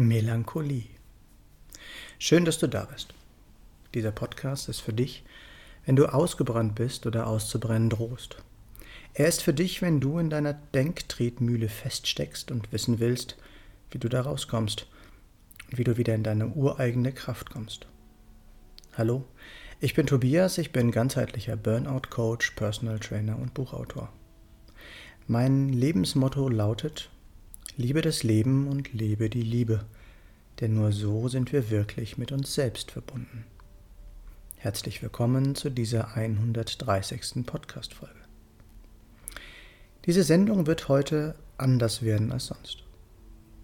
Melancholie. Schön, dass du da bist. Dieser Podcast ist für dich, wenn du ausgebrannt bist oder auszubrennen drohst. Er ist für dich, wenn du in deiner Denktretmühle feststeckst und wissen willst, wie du da rauskommst und wie du wieder in deine ureigene Kraft kommst. Hallo, ich bin Tobias, ich bin ganzheitlicher Burnout-Coach, Personal Trainer und Buchautor. Mein Lebensmotto lautet, Liebe das Leben und lebe die Liebe, denn nur so sind wir wirklich mit uns selbst verbunden. Herzlich willkommen zu dieser 130. Podcast-Folge. Diese Sendung wird heute anders werden als sonst.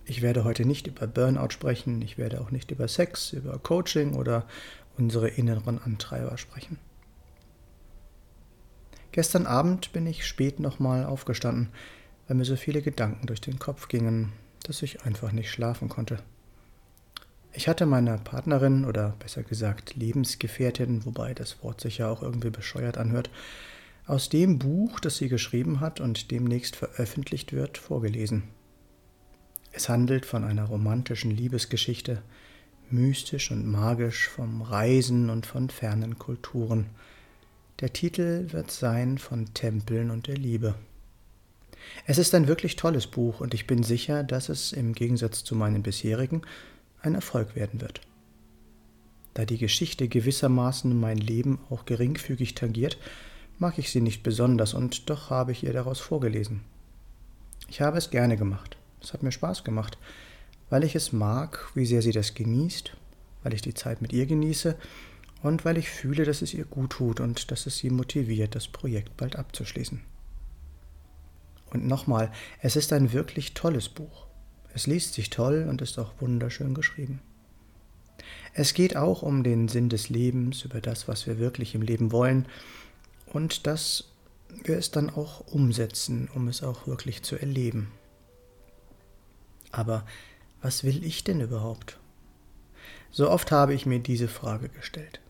Ich werde heute nicht über Burnout sprechen, ich werde auch nicht über Sex, über Coaching oder unsere inneren Antreiber sprechen. Gestern Abend bin ich spät nochmal aufgestanden, weil mir so viele Gedanken durch den Kopf gingen, dass ich einfach nicht schlafen konnte. Ich hatte meiner Partnerin oder besser gesagt Lebensgefährtin, wobei das Wort sich ja auch irgendwie bescheuert anhört, aus dem Buch, das sie geschrieben hat und demnächst veröffentlicht wird, vorgelesen. Es handelt von einer romantischen Liebesgeschichte, mystisch und magisch vom Reisen und von fernen Kulturen. Der Titel wird sein von Tempeln und der Liebe. Es ist ein wirklich tolles Buch und ich bin sicher, dass es im Gegensatz zu meinen bisherigen ein Erfolg werden wird. Da die Geschichte gewissermaßen mein Leben auch geringfügig tangiert, mag ich sie nicht besonders und doch habe ich ihr daraus vorgelesen. Ich habe es gerne gemacht. Es hat mir Spaß gemacht, weil ich es mag, wie sehr sie das genießt, weil ich die Zeit mit ihr genieße und weil ich fühle, dass es ihr gut tut und dass es sie motiviert, das Projekt bald abzuschließen. Und nochmal, es ist ein wirklich tolles Buch. Es liest sich toll und ist auch wunderschön geschrieben. Es geht auch um den Sinn des Lebens, über das, was wir wirklich im Leben wollen und dass wir es dann auch umsetzen, um es auch wirklich zu erleben. Aber was will ich denn überhaupt? So oft habe ich mir diese Frage gestellt.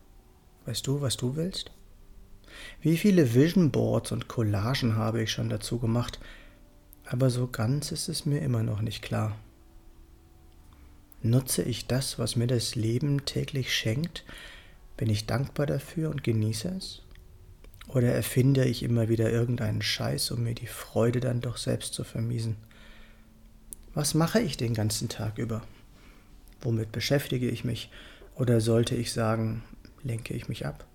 Weißt du, was du willst? Wie viele Vision Boards und Collagen habe ich schon dazu gemacht, aber so ganz ist es mir immer noch nicht klar. Nutze ich das, was mir das Leben täglich schenkt? Bin ich dankbar dafür und genieße es? Oder erfinde ich immer wieder irgendeinen Scheiß, um mir die Freude dann doch selbst zu vermiesen? Was mache ich den ganzen Tag über? Womit beschäftige ich mich? Oder sollte ich sagen, lenke ich mich ab?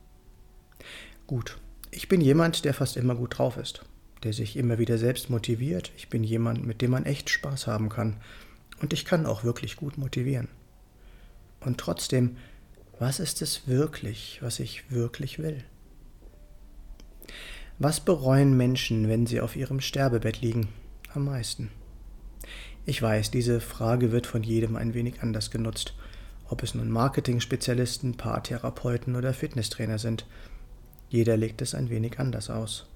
Gut, ich bin jemand, der fast immer gut drauf ist, der sich immer wieder selbst motiviert. Ich bin jemand, mit dem man echt Spaß haben kann. Und ich kann auch wirklich gut motivieren. Und trotzdem, was ist es wirklich, was ich wirklich will? Was bereuen Menschen, wenn sie auf ihrem Sterbebett liegen? Am meisten. Ich weiß, diese Frage wird von jedem ein wenig anders genutzt, ob es nun Marketing-Spezialisten, Paartherapeuten oder Fitnesstrainer sind. Jeder legt es ein wenig anders aus.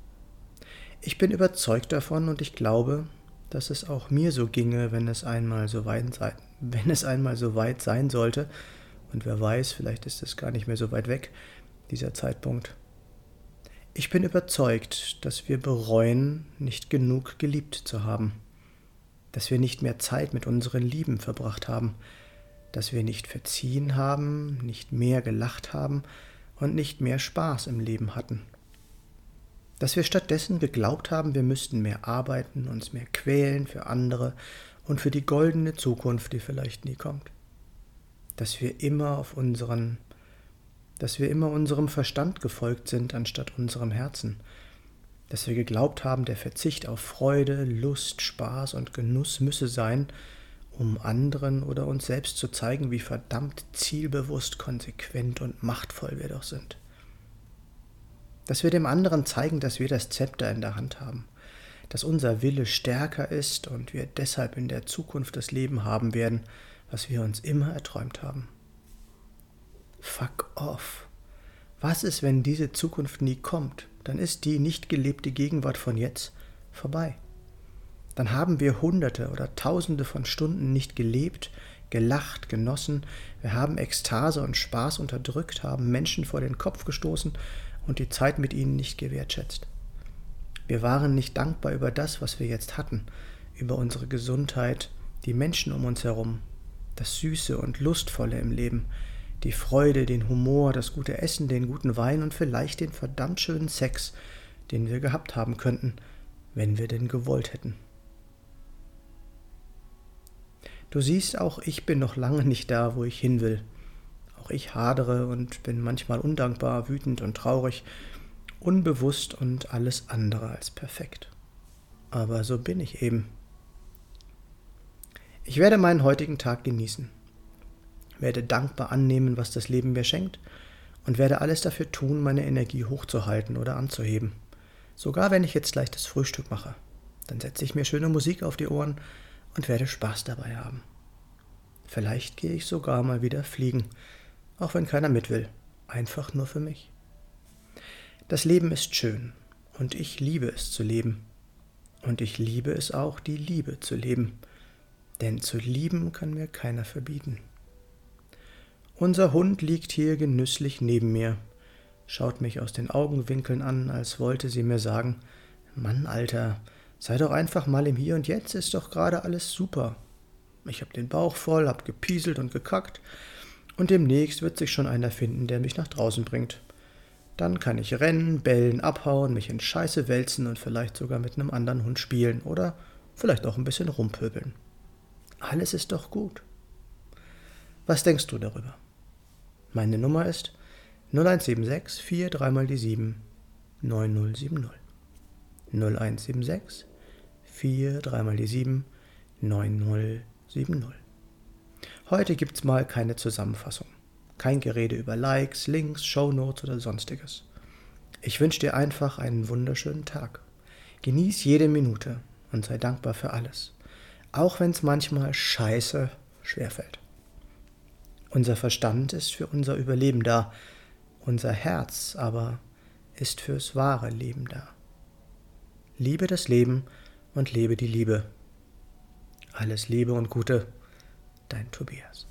Ich bin überzeugt davon und ich glaube, dass es auch mir so ginge, wenn es einmal so weit sein, wenn es einmal so weit sein sollte. Und wer weiß, vielleicht ist es gar nicht mehr so weit weg, dieser Zeitpunkt. Ich bin überzeugt, dass wir bereuen, nicht genug geliebt zu haben, dass wir nicht mehr Zeit mit unseren Lieben verbracht haben, dass wir nicht verziehen haben, nicht mehr gelacht haben, und nicht mehr Spaß im Leben hatten. Dass wir stattdessen geglaubt haben, wir müssten mehr arbeiten, uns mehr quälen für andere und für die goldene Zukunft, die vielleicht nie kommt. Dass wir immer auf unseren, dass wir immer unserem Verstand gefolgt sind anstatt unserem Herzen. Dass wir geglaubt haben, der Verzicht auf Freude, Lust, Spaß und Genuss müsse sein, um anderen oder uns selbst zu zeigen, wie verdammt zielbewusst, konsequent und machtvoll wir doch sind. Dass wir dem anderen zeigen, dass wir das Zepter in der Hand haben, dass unser Wille stärker ist und wir deshalb in der Zukunft das Leben haben werden, was wir uns immer erträumt haben. Fuck off. Was ist, wenn diese Zukunft nie kommt? Dann ist die nicht gelebte Gegenwart von jetzt vorbei dann haben wir Hunderte oder Tausende von Stunden nicht gelebt, gelacht, genossen, wir haben Ekstase und Spaß unterdrückt, haben Menschen vor den Kopf gestoßen und die Zeit mit ihnen nicht gewertschätzt. Wir waren nicht dankbar über das, was wir jetzt hatten, über unsere Gesundheit, die Menschen um uns herum, das Süße und Lustvolle im Leben, die Freude, den Humor, das gute Essen, den guten Wein und vielleicht den verdammt schönen Sex, den wir gehabt haben könnten, wenn wir denn gewollt hätten. Du siehst, auch ich bin noch lange nicht da, wo ich hin will. Auch ich hadere und bin manchmal undankbar, wütend und traurig, unbewusst und alles andere als perfekt. Aber so bin ich eben. Ich werde meinen heutigen Tag genießen, werde dankbar annehmen, was das Leben mir schenkt und werde alles dafür tun, meine Energie hochzuhalten oder anzuheben. Sogar wenn ich jetzt gleich das Frühstück mache, dann setze ich mir schöne Musik auf die Ohren und werde Spaß dabei haben. Vielleicht gehe ich sogar mal wieder fliegen, auch wenn keiner mit will, einfach nur für mich. Das Leben ist schön und ich liebe es zu leben. Und ich liebe es auch, die Liebe zu leben denn zu lieben kann mir keiner verbieten. Unser Hund liegt hier genüsslich neben mir, schaut mich aus den Augenwinkeln an, als wollte sie mir sagen, Mann, Alter, sei doch einfach mal im Hier und Jetzt, ist doch gerade alles super. Ich hab den Bauch voll, hab gepieselt und gekackt, und demnächst wird sich schon einer finden, der mich nach draußen bringt. Dann kann ich rennen, bellen, abhauen, mich in Scheiße wälzen und vielleicht sogar mit einem anderen Hund spielen oder vielleicht auch ein bisschen rumpöbeln. Alles ist doch gut. Was denkst du darüber? Meine Nummer ist 0176 4 3 mal die 7 9070. 0176 4 3 mal die 7 9070. Heute gibt's mal keine Zusammenfassung. Kein Gerede über Likes, Links, Shownotes oder sonstiges. Ich wünsche dir einfach einen wunderschönen Tag. Genieß jede Minute und sei dankbar für alles auch wenn es manchmal scheiße schwerfällt. Unser Verstand ist für unser Überleben da, unser Herz aber ist fürs wahre Leben da. Liebe das Leben und lebe die Liebe. Alles Liebe und Gute, dein Tobias.